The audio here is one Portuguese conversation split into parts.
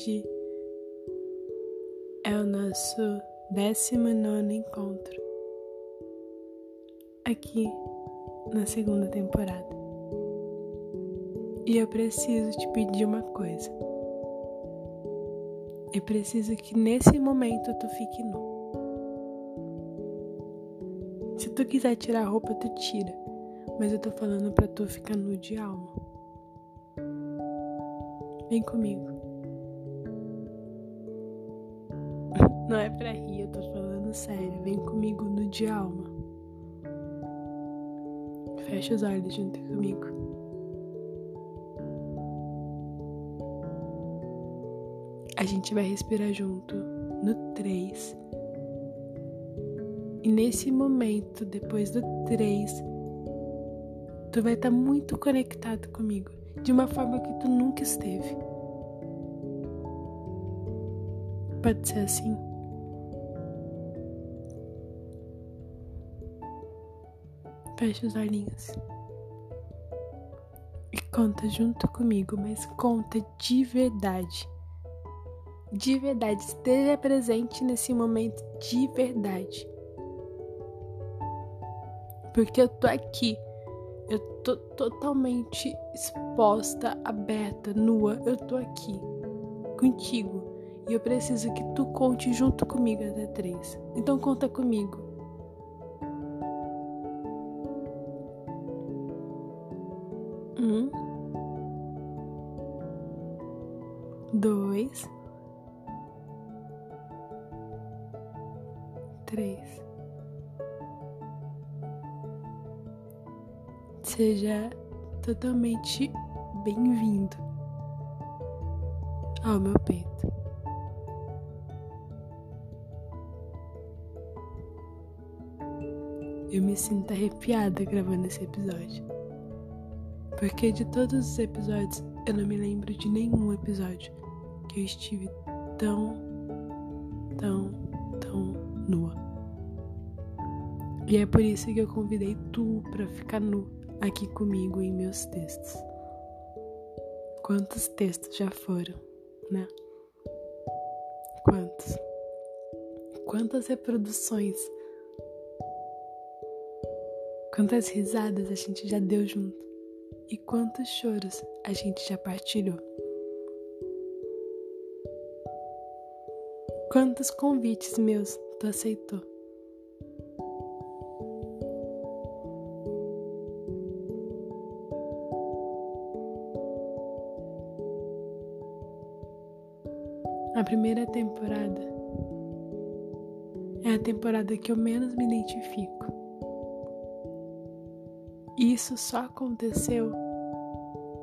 Hoje é o nosso 19 encontro aqui na segunda temporada. E eu preciso te pedir uma coisa. Eu preciso que nesse momento tu fique nu. Se tu quiser tirar a roupa, tu tira. Mas eu tô falando pra tu ficar nu de alma. Vem comigo. Não é pra rir, eu tô falando sério. Vem comigo no de alma. Fecha os olhos junto comigo. A gente vai respirar junto no 3. E nesse momento, depois do 3, tu vai estar muito conectado comigo, de uma forma que tu nunca esteve. Pode ser assim? Fecha os olhinhos. E conta junto comigo, mas conta de verdade. De verdade, esteja presente nesse momento de verdade. Porque eu tô aqui. Eu tô totalmente exposta, aberta, nua. Eu tô aqui contigo. E eu preciso que tu conte junto comigo até três. Então conta comigo. Seja totalmente bem-vindo ao meu peito. Eu me sinto arrepiada gravando esse episódio. Porque de todos os episódios, eu não me lembro de nenhum episódio que eu estive tão, tão, tão nua. E é por isso que eu convidei tu para ficar nu aqui comigo em meus textos. Quantos textos já foram, né? Quantos? Quantas reproduções? Quantas risadas a gente já deu junto? E quantos choros a gente já partilhou? Quantos convites meus tu aceitou? Temporada que eu menos me identifico. Isso só aconteceu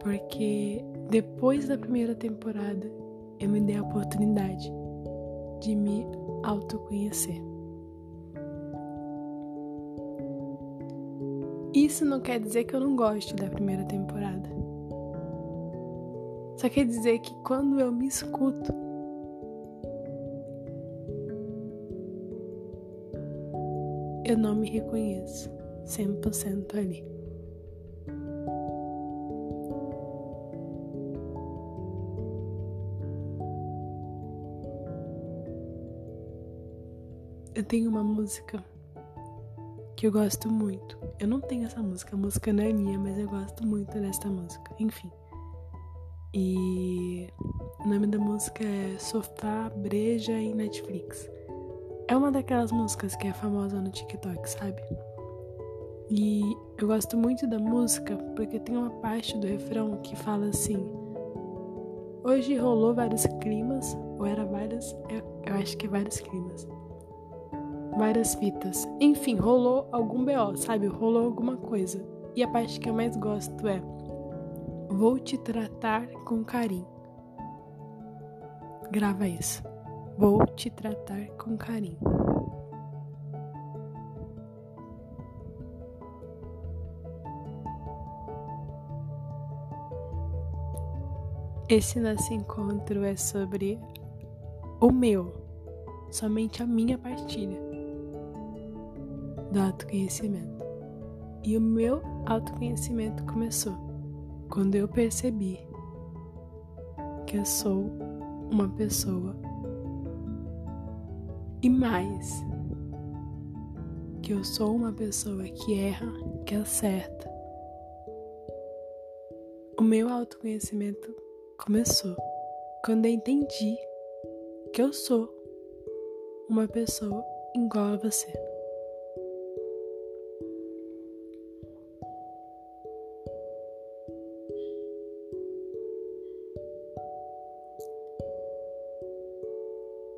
porque depois da primeira temporada eu me dei a oportunidade de me autoconhecer. Isso não quer dizer que eu não goste da primeira temporada. Só quer dizer que quando eu me escuto, eu não me reconheço 100% ali. Eu tenho uma música que eu gosto muito. Eu não tenho essa música, a música não é minha, mas eu gosto muito dessa música. Enfim. E o nome da música é Sofá, Breja e Netflix. É uma daquelas músicas que é famosa no TikTok, sabe? E eu gosto muito da música porque tem uma parte do refrão que fala assim: Hoje rolou vários climas, ou era vários, eu, eu acho que é vários climas várias fitas. Enfim, rolou algum BO, sabe? Rolou alguma coisa. E a parte que eu mais gosto é: Vou te tratar com carinho. Grava isso. Vou te tratar com carinho. Esse nosso encontro é sobre o meu, somente a minha partilha do autoconhecimento. E o meu autoconhecimento começou quando eu percebi que eu sou uma pessoa. E mais, que eu sou uma pessoa que erra, que acerta. O meu autoconhecimento começou. Quando eu entendi que eu sou uma pessoa igual a você.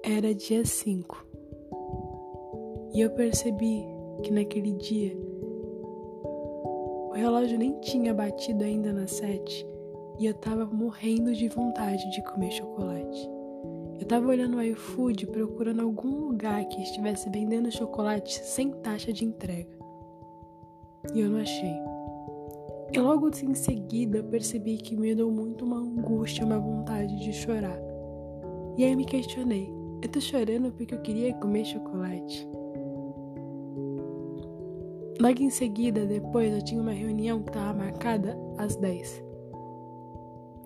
Era dia 5 e eu percebi que naquele dia o relógio nem tinha batido ainda nas sete e eu tava morrendo de vontade de comer chocolate. Eu tava olhando o iFood procurando algum lugar que estivesse vendendo chocolate sem taxa de entrega. E eu não achei. E logo em seguida percebi que me deu muito uma angústia, uma vontade de chorar. E aí me questionei: eu tô chorando porque eu queria comer chocolate? Logo em seguida, depois, eu tinha uma reunião que estava marcada às 10.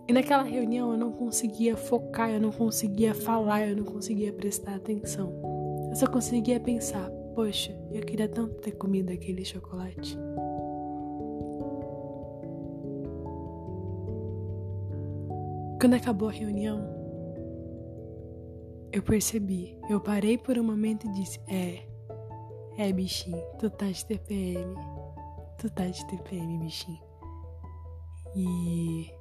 E naquela reunião eu não conseguia focar, eu não conseguia falar, eu não conseguia prestar atenção. Eu só conseguia pensar: poxa, eu queria tanto ter comido aquele chocolate. Quando acabou a reunião, eu percebi, eu parei por um momento e disse: é. É, bichinho, tu tá de TPM. Tu tá de TPM, bichinho. E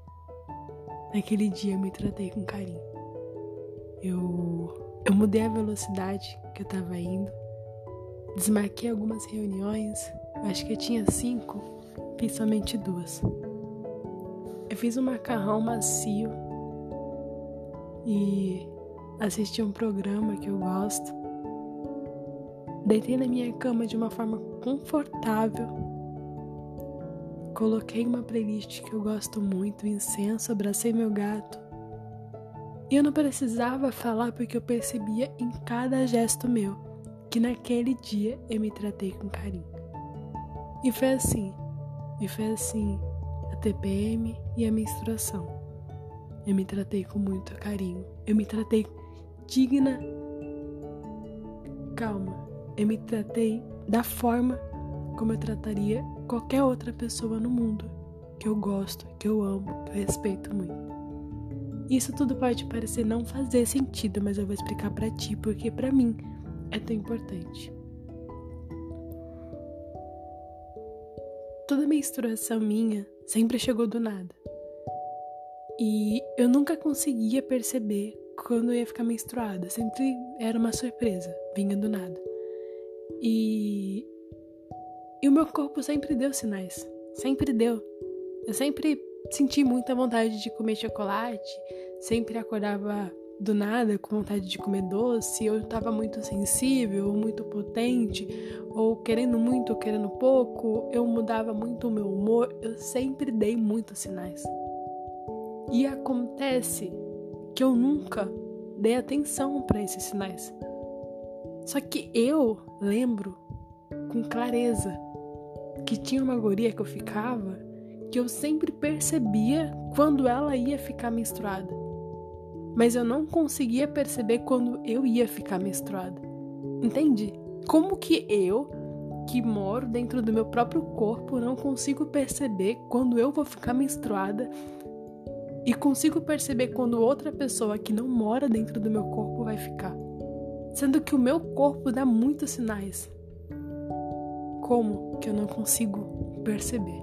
naquele dia eu me tratei com carinho. Eu, eu mudei a velocidade que eu tava indo. Desmarquei algumas reuniões. Acho que eu tinha cinco, fiz somente duas. Eu fiz um macarrão macio e assisti um programa que eu gosto. Deitei na minha cama de uma forma confortável. Coloquei uma playlist que eu gosto muito, incenso, abracei meu gato. E eu não precisava falar porque eu percebia em cada gesto meu que naquele dia eu me tratei com carinho. E foi assim, e foi assim a TPM e a menstruação. Eu me tratei com muito carinho. Eu me tratei digna. Calma, eu me tratei da forma como eu trataria qualquer outra pessoa no mundo que eu gosto, que eu amo, que eu respeito muito. Isso tudo pode parecer não fazer sentido, mas eu vou explicar para ti porque para mim é tão importante. Toda menstruação minha sempre chegou do nada. E eu nunca conseguia perceber quando eu ia ficar menstruada, sempre era uma surpresa, vinha do nada. E, e o meu corpo sempre deu sinais. Sempre deu. Eu sempre senti muita vontade de comer chocolate, sempre acordava do nada com vontade de comer doce, eu estava muito sensível, ou muito potente, ou querendo muito ou querendo pouco, eu mudava muito o meu humor, eu sempre dei muitos sinais. E acontece que eu nunca dei atenção para esses sinais. Só que eu lembro com clareza que tinha uma guria que eu ficava que eu sempre percebia quando ela ia ficar menstruada. Mas eu não conseguia perceber quando eu ia ficar menstruada. Entende? Como que eu, que moro dentro do meu próprio corpo, não consigo perceber quando eu vou ficar menstruada e consigo perceber quando outra pessoa que não mora dentro do meu corpo vai ficar? sendo que o meu corpo dá muitos sinais. Como que eu não consigo perceber?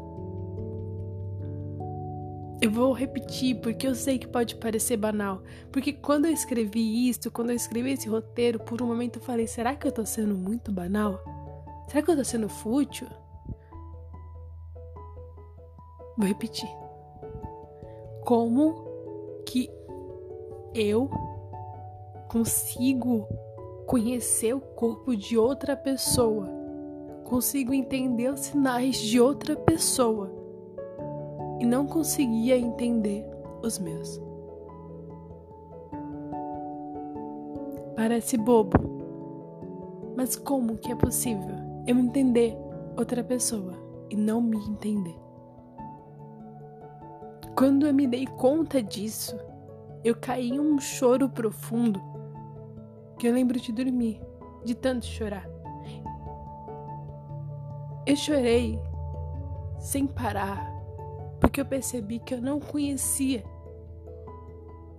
Eu vou repetir porque eu sei que pode parecer banal. Porque quando eu escrevi isso, quando eu escrevi esse roteiro, por um momento eu falei: será que eu tô sendo muito banal? Será que eu tô sendo fútil? Vou repetir. Como que eu consigo conhecer o corpo de outra pessoa, consigo entender os sinais de outra pessoa e não conseguia entender os meus. Parece bobo, mas como que é possível eu entender outra pessoa e não me entender? Quando eu me dei conta disso, eu caí em um choro profundo que eu lembro de dormir, de tanto chorar. Eu chorei sem parar, porque eu percebi que eu não conhecia.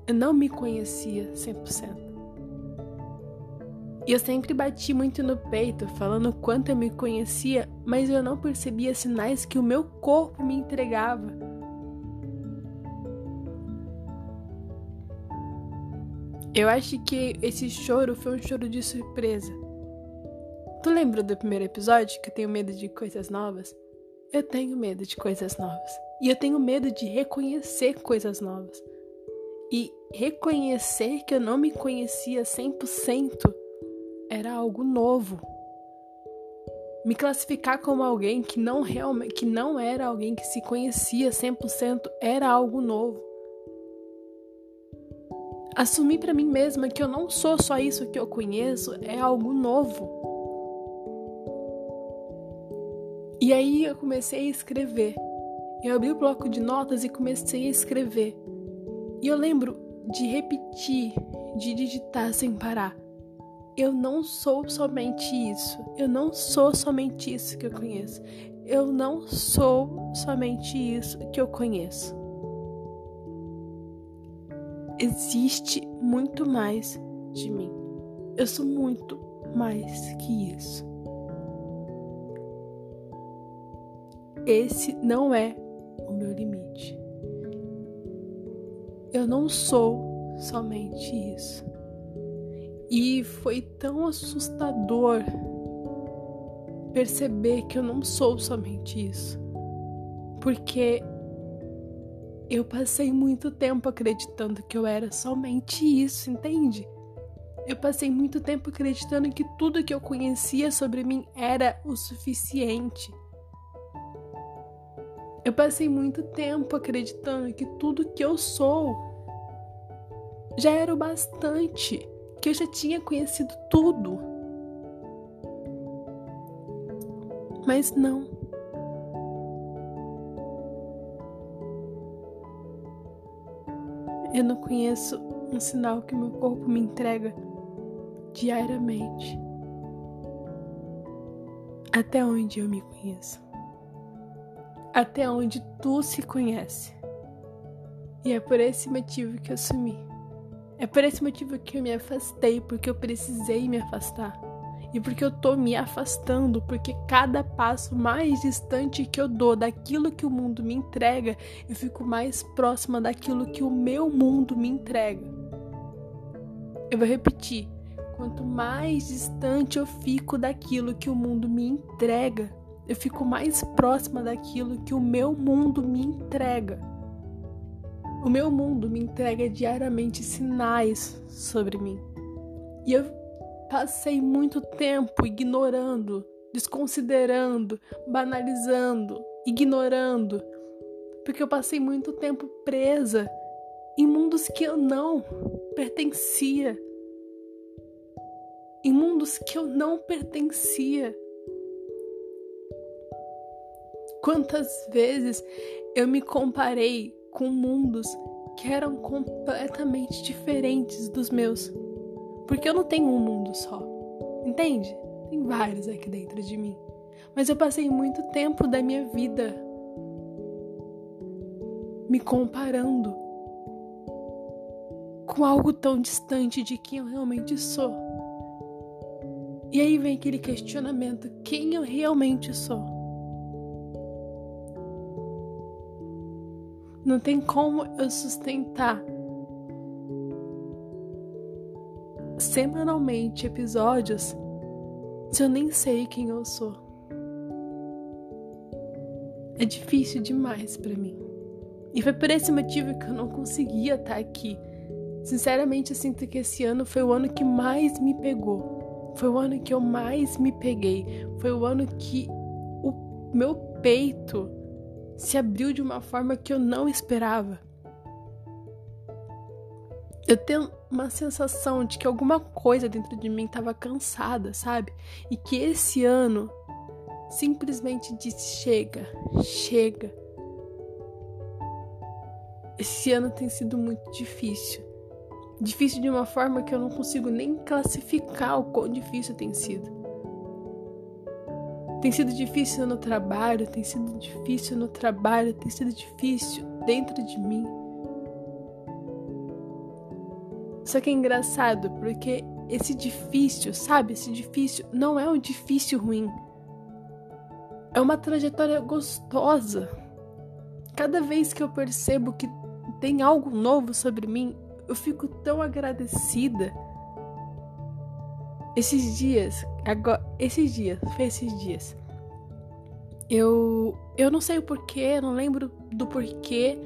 Eu não me conhecia 100%. E eu sempre bati muito no peito, falando quanto eu me conhecia, mas eu não percebia sinais que o meu corpo me entregava. Eu acho que esse choro foi um choro de surpresa. Tu lembra do primeiro episódio que eu tenho medo de coisas novas? Eu tenho medo de coisas novas. E eu tenho medo de reconhecer coisas novas. E reconhecer que eu não me conhecia 100% era algo novo. Me classificar como alguém que não realmente que não era alguém que se conhecia 100% era algo novo. Assumir para mim mesma que eu não sou só isso que eu conheço é algo novo. E aí eu comecei a escrever. Eu abri o bloco de notas e comecei a escrever. E eu lembro de repetir, de digitar sem parar. Eu não sou somente isso. Eu não sou somente isso que eu conheço. Eu não sou somente isso que eu conheço. Existe muito mais de mim. Eu sou muito mais que isso. Esse não é o meu limite. Eu não sou somente isso. E foi tão assustador perceber que eu não sou somente isso. Porque eu passei muito tempo acreditando que eu era somente isso, entende? Eu passei muito tempo acreditando que tudo que eu conhecia sobre mim era o suficiente. Eu passei muito tempo acreditando que tudo que eu sou já era o bastante que eu já tinha conhecido tudo. Mas não. Eu não conheço um sinal que meu corpo me entrega diariamente. Até onde eu me conheço. Até onde tu se conhece. E é por esse motivo que eu sumi. É por esse motivo que eu me afastei, porque eu precisei me afastar. E porque eu tô me afastando, porque cada passo mais distante que eu dou daquilo que o mundo me entrega, eu fico mais próxima daquilo que o meu mundo me entrega. Eu vou repetir: quanto mais distante eu fico daquilo que o mundo me entrega, eu fico mais próxima daquilo que o meu mundo me entrega. O meu mundo me entrega diariamente sinais sobre mim. E eu passei muito tempo ignorando, desconsiderando, banalizando, ignorando, porque eu passei muito tempo presa em mundos que eu não pertencia. Em mundos que eu não pertencia. Quantas vezes eu me comparei com mundos que eram completamente diferentes dos meus. Porque eu não tenho um mundo só, entende? Tem vários aqui dentro de mim. Mas eu passei muito tempo da minha vida me comparando com algo tão distante de quem eu realmente sou. E aí vem aquele questionamento: quem eu realmente sou? Não tem como eu sustentar semanalmente episódios se eu nem sei quem eu sou. É difícil demais para mim. E foi por esse motivo que eu não conseguia estar aqui. Sinceramente, eu sinto que esse ano foi o ano que mais me pegou. Foi o ano que eu mais me peguei. Foi o ano que o meu peito se abriu de uma forma que eu não esperava. Eu tenho uma sensação de que alguma coisa dentro de mim estava cansada, sabe? E que esse ano simplesmente disse: chega, chega. Esse ano tem sido muito difícil. Difícil de uma forma que eu não consigo nem classificar o quão difícil tem sido. Tem sido difícil no trabalho, tem sido difícil no trabalho, tem sido difícil dentro de mim. Só que é engraçado porque esse difícil, sabe? Esse difícil não é um difícil ruim. É uma trajetória gostosa. Cada vez que eu percebo que tem algo novo sobre mim, eu fico tão agradecida. Esses dias, agora, esses dias, foi esses dias. Eu eu não sei o porquê, não lembro do porquê,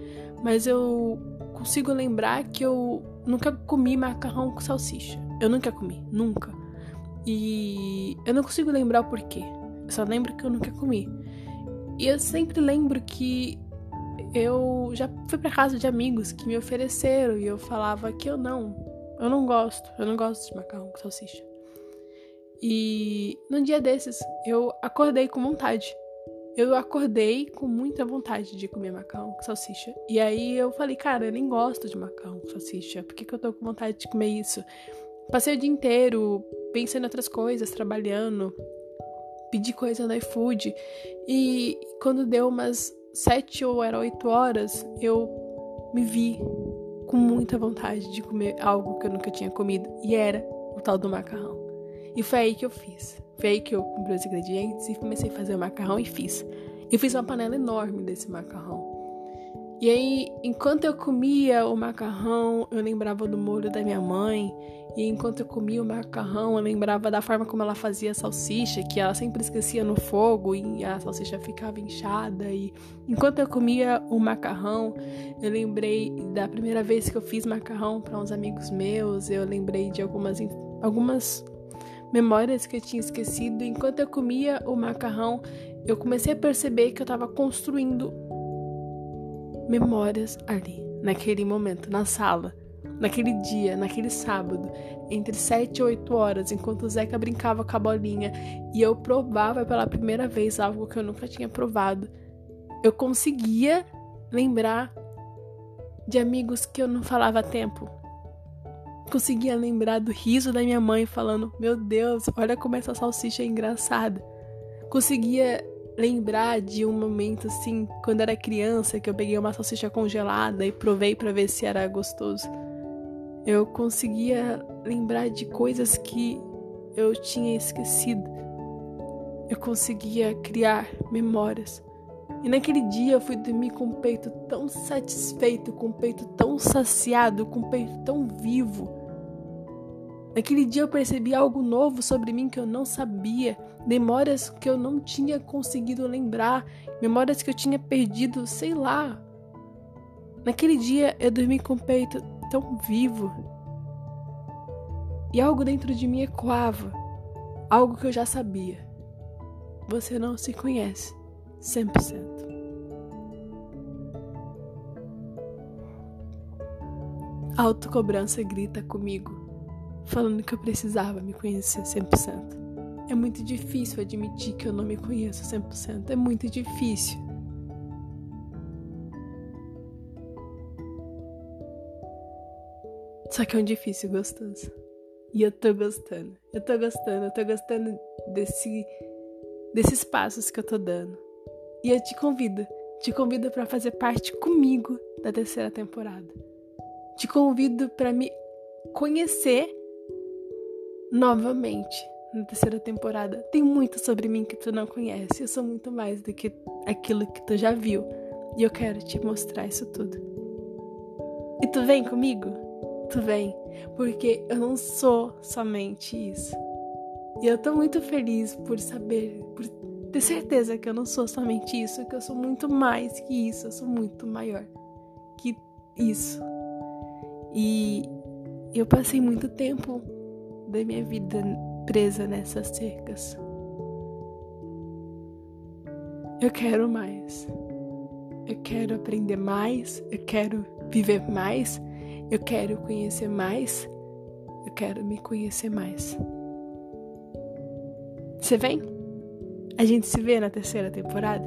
mas eu consigo lembrar que eu nunca comi macarrão com salsicha. Eu nunca comi, nunca. E eu não consigo lembrar o porquê. Eu só lembro que eu nunca comi. E eu sempre lembro que eu já fui para casa de amigos que me ofereceram e eu falava que eu não, eu não gosto, eu não gosto de macarrão com salsicha. E num dia desses eu acordei com vontade. Eu acordei com muita vontade de comer macarrão com salsicha. E aí eu falei, cara, eu nem gosto de macarrão com salsicha. Por que, que eu tô com vontade de comer isso? Passei o dia inteiro pensando em outras coisas, trabalhando, pedi coisa no iFood. E quando deu umas sete ou era oito horas, eu me vi com muita vontade de comer algo que eu nunca tinha comido. E era o tal do macarrão. E foi aí que eu fiz. Foi aí que eu comprei os ingredientes e comecei a fazer o macarrão e fiz. Eu fiz uma panela enorme desse macarrão. E aí, enquanto eu comia o macarrão, eu lembrava do molho da minha mãe. E enquanto eu comia o macarrão, eu lembrava da forma como ela fazia a salsicha, que ela sempre esquecia no fogo e a salsicha ficava inchada. E enquanto eu comia o macarrão, eu lembrei da primeira vez que eu fiz macarrão para uns amigos meus. Eu lembrei de algumas, algumas memórias que eu tinha esquecido. Enquanto eu comia o macarrão, eu comecei a perceber que eu estava construindo memórias ali, naquele momento, na sala naquele dia, naquele sábado, entre 7 e 8 horas, enquanto o Zeca brincava com a bolinha e eu provava pela primeira vez algo que eu nunca tinha provado, eu conseguia lembrar de amigos que eu não falava há tempo. Conseguia lembrar do riso da minha mãe falando: Meu Deus, olha como essa salsicha é engraçada. Conseguia lembrar de um momento assim, quando era criança, que eu peguei uma salsicha congelada e provei para ver se era gostoso. Eu conseguia lembrar de coisas que eu tinha esquecido. Eu conseguia criar memórias. E naquele dia eu fui dormir com o peito tão satisfeito, com o peito tão saciado, com o peito tão vivo. Naquele dia eu percebi algo novo sobre mim que eu não sabia, memórias que eu não tinha conseguido lembrar, memórias que eu tinha perdido, sei lá. Naquele dia eu dormi com o peito tão vivo. E algo dentro de mim ecoava, algo que eu já sabia. Você não se conhece 100%. A autocobrança grita comigo, falando que eu precisava me conhecer 100%. É muito difícil admitir que eu não me conheço 100%. É muito difícil. Só que é um difícil gostoso. E eu tô gostando. Eu tô gostando, eu tô gostando desse desses passos que eu tô dando. E eu te convido, te convido para fazer parte comigo da terceira temporada. Te convido para me conhecer novamente na terceira temporada. Tem muito sobre mim que tu não conhece. Eu sou muito mais do que aquilo que tu já viu. E eu quero te mostrar isso tudo. E tu vem comigo? Tu vem, porque eu não sou somente isso. E eu tô muito feliz por saber, por ter certeza que eu não sou somente isso, que eu sou muito mais que isso, eu sou muito maior que isso. E eu passei muito tempo da minha vida presa nessas cercas. Eu quero mais. Eu quero aprender mais, eu quero viver mais eu quero conhecer mais. Eu quero me conhecer mais. Você vem? A gente se vê na terceira temporada?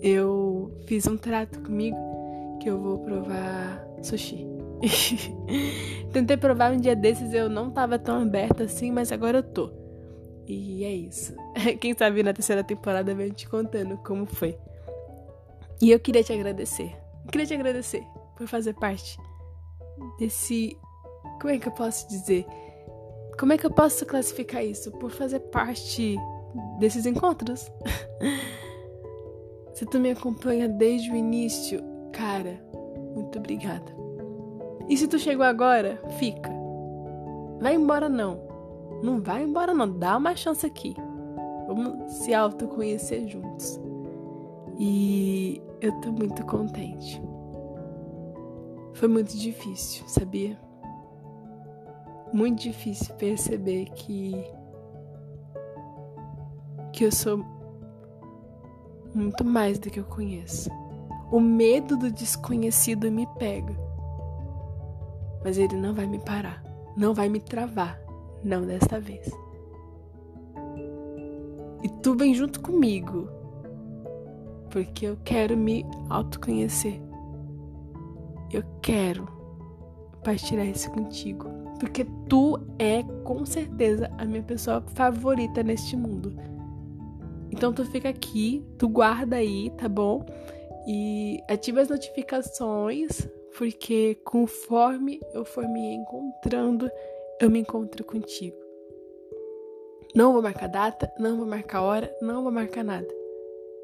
Eu fiz um trato comigo que eu vou provar sushi. Tentei provar um dia desses, eu não tava tão aberta assim, mas agora eu tô. E é isso. Quem sabe na terceira temporada vem te contando como foi. E eu queria te agradecer. Eu queria te agradecer por fazer parte desse. Como é que eu posso dizer? Como é que eu posso classificar isso? Por fazer parte desses encontros. Se tu me acompanha desde o início, cara, muito obrigada. E se tu chegou agora, fica. Vai embora não. Não vai embora não, dá uma chance aqui. Vamos se autoconhecer juntos. E eu tô muito contente. Foi muito difícil, sabia? Muito difícil perceber que que eu sou muito mais do que eu conheço. O medo do desconhecido me pega. Mas ele não vai me parar, não vai me travar, não desta vez. E tu vem junto comigo, porque eu quero me autoconhecer. Eu quero partilhar isso contigo, porque tu é com certeza a minha pessoa favorita neste mundo. Então tu fica aqui, tu guarda aí, tá bom? E ativa as notificações, porque conforme eu for me encontrando, eu me encontro contigo. Não vou marcar data, não vou marcar hora, não vou marcar nada.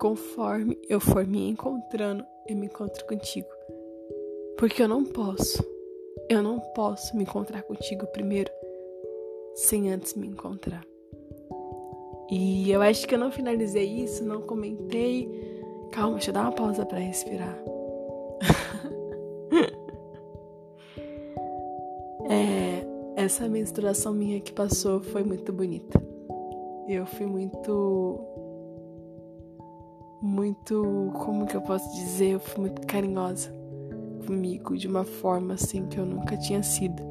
Conforme eu for me encontrando, eu me encontro contigo. Porque eu não posso, eu não posso me encontrar contigo primeiro sem antes me encontrar. E eu acho que eu não finalizei isso, não comentei. Calma, deixa eu dar uma pausa para respirar. é, essa menstruação minha que passou foi muito bonita. Eu fui muito. Muito. Como que eu posso dizer? Eu fui muito carinhosa comigo de uma forma assim que eu nunca tinha sido.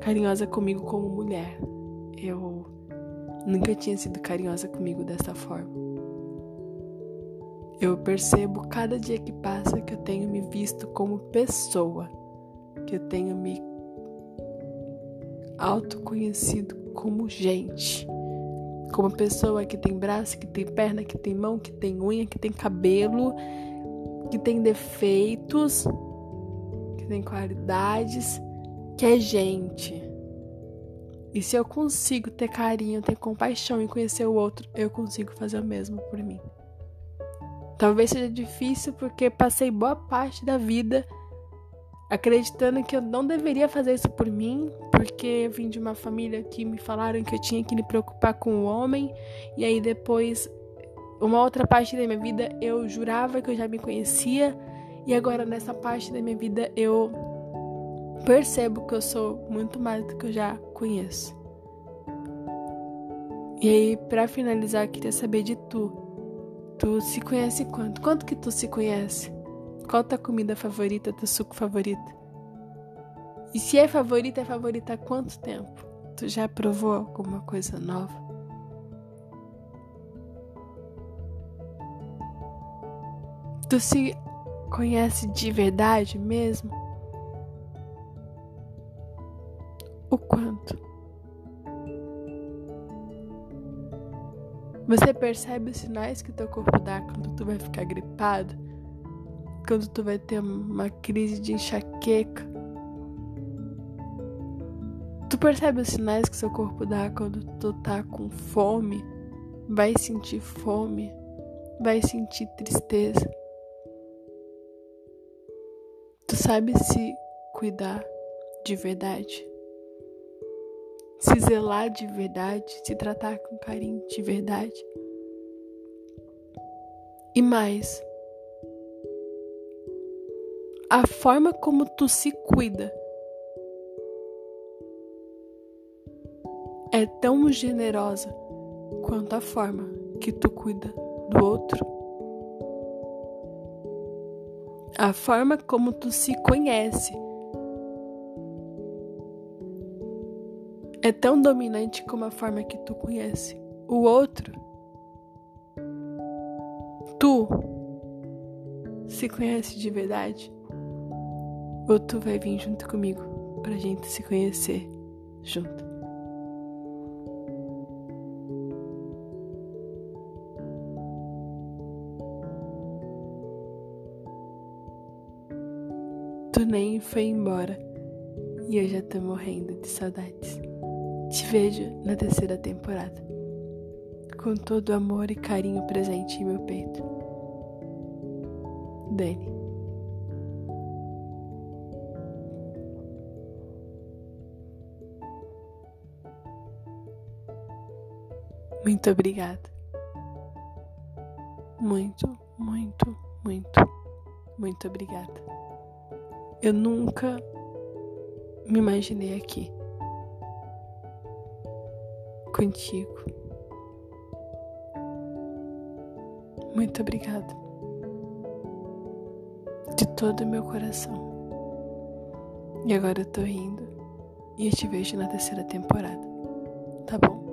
Carinhosa comigo como mulher. Eu nunca tinha sido carinhosa comigo dessa forma. Eu percebo cada dia que passa que eu tenho me visto como pessoa, que eu tenho me autoconhecido como gente, como pessoa que tem braço, que tem perna, que tem mão, que tem unha, que tem cabelo, que tem defeitos, que tem qualidades, que é gente. E se eu consigo ter carinho, ter compaixão e conhecer o outro, eu consigo fazer o mesmo por mim. Talvez seja difícil porque passei boa parte da vida acreditando que eu não deveria fazer isso por mim, porque eu vim de uma família que me falaram que eu tinha que me preocupar com o homem, e aí depois, uma outra parte da minha vida, eu jurava que eu já me conhecia, e agora nessa parte da minha vida eu percebo que eu sou muito mais do que eu já conheço. E aí, para finalizar, eu queria saber de tu. Tu se conhece quanto? Quanto que tu se conhece? Qual tua comida favorita, teu suco favorito? E se é favorita, é favorita há quanto tempo? Tu já provou alguma coisa nova? Tu se conhece de verdade mesmo? o quanto. Você percebe os sinais que teu corpo dá quando tu vai ficar gripado? Quando tu vai ter uma crise de enxaqueca? Tu percebe os sinais que seu corpo dá quando tu tá com fome? Vai sentir fome? Vai sentir tristeza? Tu sabe se cuidar de verdade? se zelar de verdade, se tratar com carinho de verdade. E mais, a forma como tu se cuida é tão generosa quanto a forma que tu cuida do outro. A forma como tu se conhece é tão dominante como a forma que tu conhece o outro. Tu se conhece de verdade. Ou tu vai vir junto comigo pra gente se conhecer junto. Tu nem foi embora e eu já tô morrendo de saudades. Te vejo na terceira temporada, com todo o amor e carinho presente em meu peito. Dani. Muito obrigada. Muito, muito, muito, muito obrigada. Eu nunca me imaginei aqui contigo. Muito obrigada de todo o meu coração. E agora eu tô rindo e eu te vejo na terceira temporada. Tá bom?